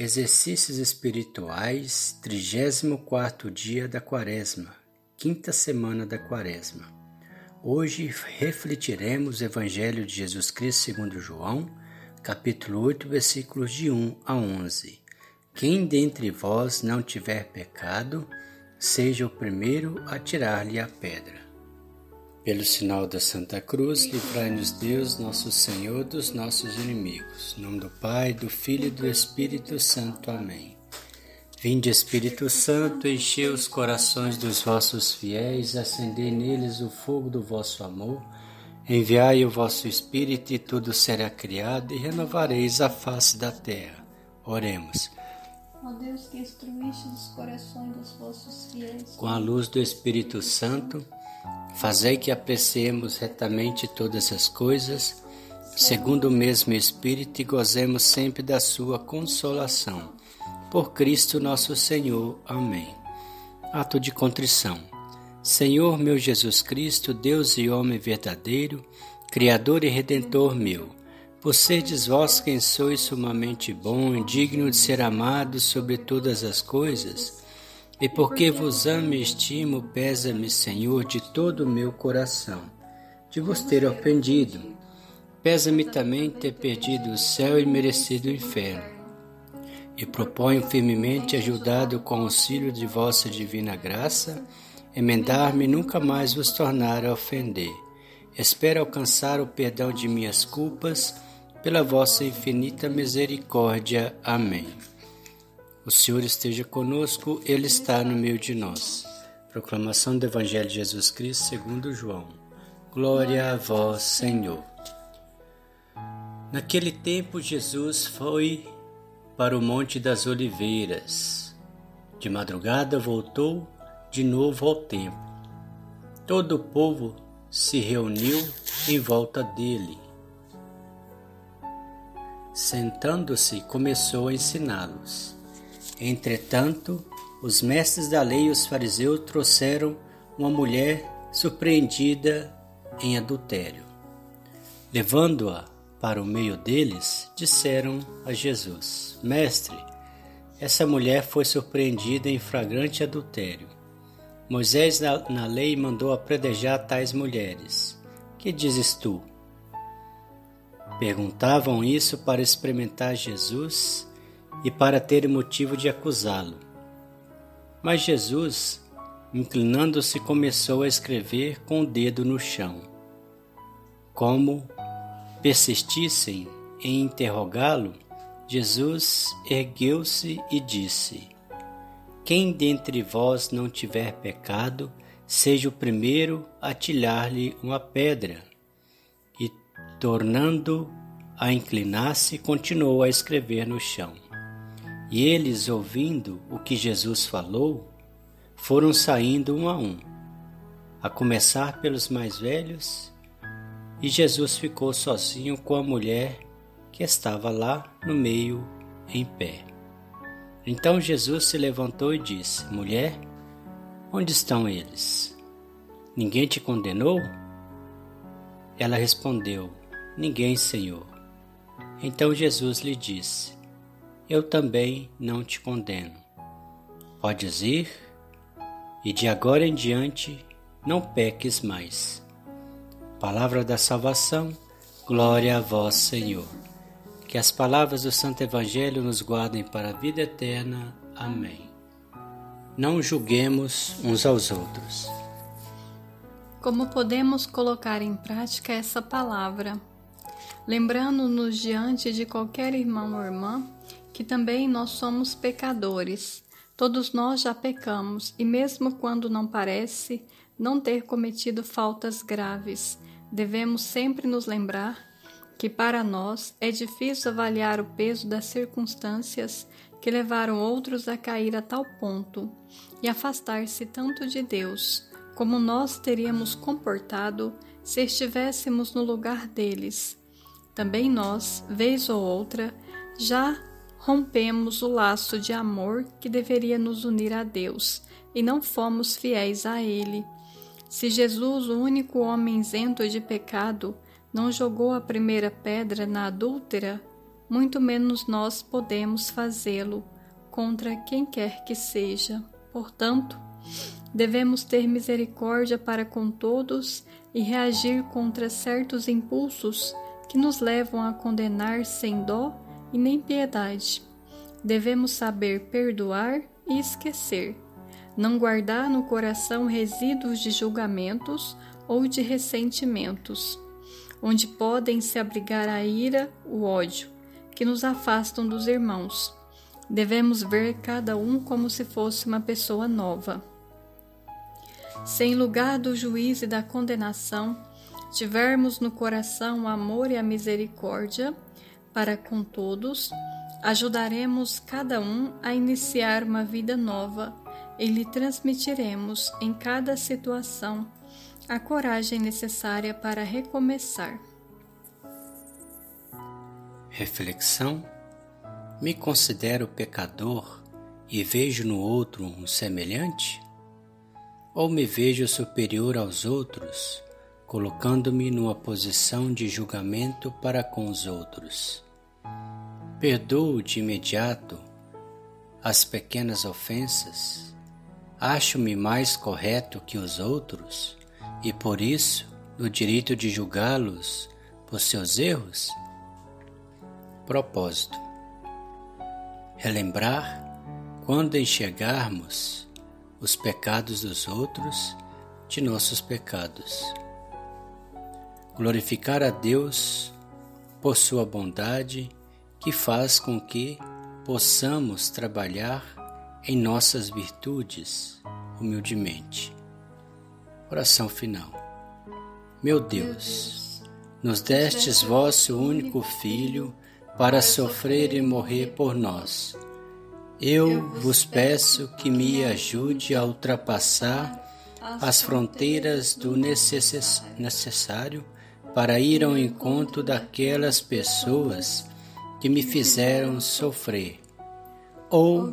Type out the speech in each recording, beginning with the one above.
Exercícios Espirituais, 34 dia da Quaresma, quinta semana da Quaresma. Hoje refletiremos o Evangelho de Jesus Cristo segundo João, capítulo 8, versículos de 1 a 11. Quem dentre vós não tiver pecado, seja o primeiro a tirar-lhe a pedra. Pelo sinal da Santa Cruz, livrai-nos Deus, nosso Senhor, dos nossos inimigos. Em nome do Pai, do Filho e do Espírito Santo. Amém. Vinde, Espírito Santo, enchei os corações dos vossos fiéis, acendei neles o fogo do vosso amor. Enviai o vosso Espírito e tudo será criado e renovareis a face da terra. Oremos. Ó Deus que instruíste os corações dos vossos fiéis. Com a luz do Espírito Santo, Fazei que apreciemos retamente todas as coisas, segundo o mesmo Espírito, e gozemos sempre da Sua consolação. Por Cristo nosso Senhor. Amém. Ato de contrição. Senhor meu Jesus Cristo, Deus e homem verdadeiro, Criador e Redentor meu, por serdes vós quem sois sumamente bom e digno de ser amado sobre todas as coisas, e porque vos amo e estimo, pesa-me, Senhor, de todo o meu coração, de vos ter ofendido. Pesa-me também ter perdido o céu e merecido o inferno. E proponho firmemente, ajudado com o auxílio de vossa divina graça, emendar-me e nunca mais vos tornar a ofender. Espero alcançar o perdão de minhas culpas, pela vossa infinita misericórdia. Amém. O Senhor esteja conosco, Ele está no meio de nós. Proclamação do Evangelho de Jesus Cristo segundo João. Glória a vós, Senhor. Naquele tempo Jesus foi para o Monte das Oliveiras. De madrugada voltou de novo ao templo. Todo o povo se reuniu em volta dele. Sentando-se, começou a ensiná-los. Entretanto, os mestres da lei e os fariseus trouxeram uma mulher surpreendida em adultério. Levando-a para o meio deles, disseram a Jesus: Mestre, essa mulher foi surpreendida em flagrante adultério. Moisés na, na lei mandou apredejar tais mulheres. Que dizes tu? Perguntavam isso para experimentar Jesus e para ter motivo de acusá-lo. Mas Jesus, inclinando-se, começou a escrever com o dedo no chão. Como persistissem em interrogá-lo, Jesus ergueu-se e disse: Quem dentre vós não tiver pecado, seja o primeiro a tirar-lhe uma pedra. E, tornando a inclinar-se, continuou a escrever no chão. E eles, ouvindo o que Jesus falou, foram saindo um a um, a começar pelos mais velhos, e Jesus ficou sozinho com a mulher que estava lá no meio em pé. Então Jesus se levantou e disse: Mulher, onde estão eles? Ninguém te condenou? Ela respondeu: Ninguém, Senhor. Então Jesus lhe disse: eu também não te condeno. Podes ir e de agora em diante não peques mais. Palavra da salvação, glória a vós, Senhor. Que as palavras do Santo Evangelho nos guardem para a vida eterna. Amém. Não julguemos uns aos outros. Como podemos colocar em prática essa palavra? Lembrando-nos diante de qualquer irmão ou irmã que também nós somos pecadores. Todos nós já pecamos, e mesmo quando não parece não ter cometido faltas graves, devemos sempre nos lembrar que para nós é difícil avaliar o peso das circunstâncias que levaram outros a cair a tal ponto e afastar-se tanto de Deus, como nós teríamos comportado se estivéssemos no lugar deles. Também nós, vez ou outra, já rompemos o laço de amor que deveria nos unir a Deus e não fomos fiéis a Ele. Se Jesus, o único homem isento de pecado, não jogou a primeira pedra na adúltera, muito menos nós podemos fazê-lo contra quem quer que seja. Portanto, devemos ter misericórdia para com todos e reagir contra certos impulsos que nos levam a condenar sem dó e nem piedade. Devemos saber perdoar e esquecer, não guardar no coração resíduos de julgamentos ou de ressentimentos, onde podem se abrigar a ira, o ódio, que nos afastam dos irmãos. Devemos ver cada um como se fosse uma pessoa nova. Sem lugar do juízo e da condenação, tivermos no coração o amor e a misericórdia para com todos, ajudaremos cada um a iniciar uma vida nova e lhe transmitiremos em cada situação a coragem necessária para recomeçar. Reflexão: Me considero pecador e vejo no outro um semelhante? Ou me vejo superior aos outros, colocando-me numa posição de julgamento para com os outros? Perdoo de imediato as pequenas ofensas? Acho-me mais correto que os outros e por isso no direito de julgá-los por seus erros? Propósito: relembrar quando enxergarmos os pecados dos outros de nossos pecados. Glorificar a Deus por sua bondade que faz com que possamos trabalhar em nossas virtudes humildemente. Oração final. Meu Deus, nos destes vosso único Filho para sofrer e morrer por nós. Eu vos peço que me ajude a ultrapassar as fronteiras do necessário para ir ao encontro daquelas pessoas que me fizeram sofrer, ou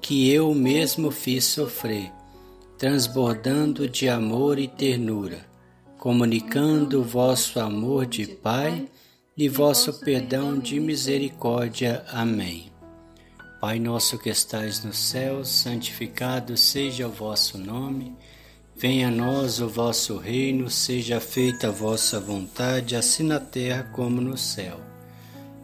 que eu mesmo fiz sofrer, transbordando de amor e ternura, comunicando vosso amor de Pai e vosso perdão de misericórdia. Amém. Pai nosso que estais no céu, santificado seja o vosso nome. Venha a nós o vosso reino, seja feita a vossa vontade, assim na terra como no céu.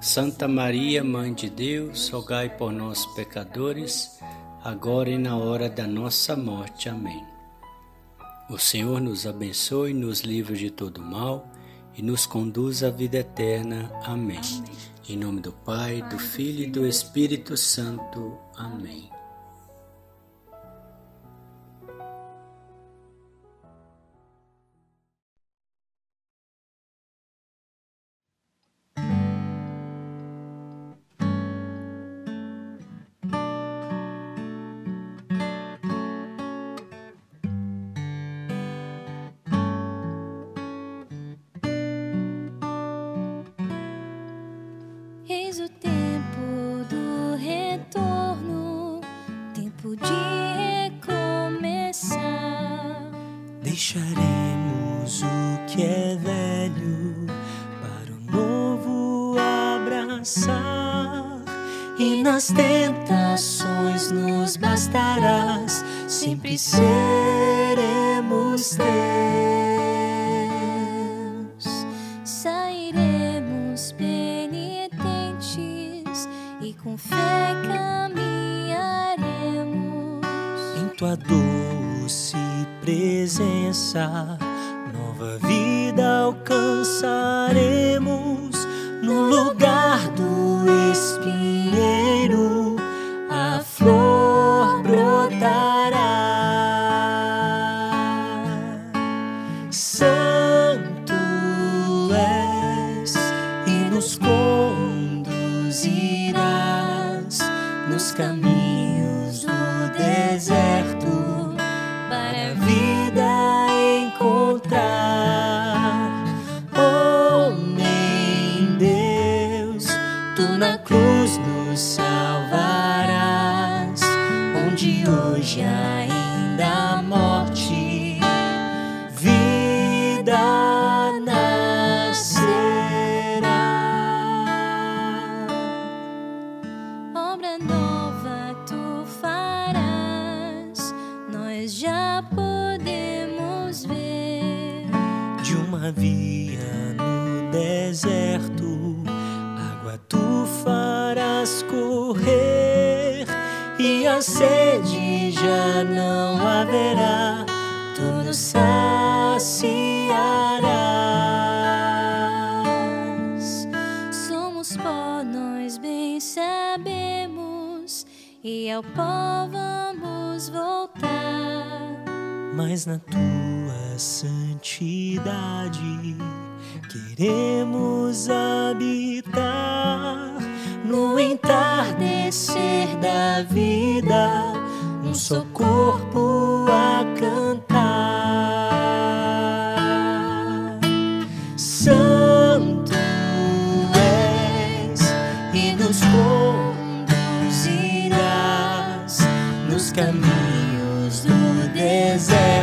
Santa Maria, Mãe de Deus, rogai por nós, pecadores, agora e na hora da nossa morte. Amém. O Senhor nos abençoe, nos livre de todo mal e nos conduz à vida eterna. Amém. Amém. Em nome do Pai, do Filho e do Espírito Santo. Amém. E nas tentações nos bastarás, sempre seremos teus. Sairemos penitentes e com fé caminharemos. Em tua doce presença, nova vida alcançaremos no lugar do espinheiro, a flor brotará. Santo és e nos conduzirás nos caminhos do Deus de uma via no deserto, água tu farás correr e a sede já não haverá, tu nos saciarás. Somos pó, nós bem sabemos, e ao pó vamos voltar. mas na tua santidade queremos habitar no entardecer da vida, um só corpo a cantar. Santo és e nos conduzirás nos caminhos do deserto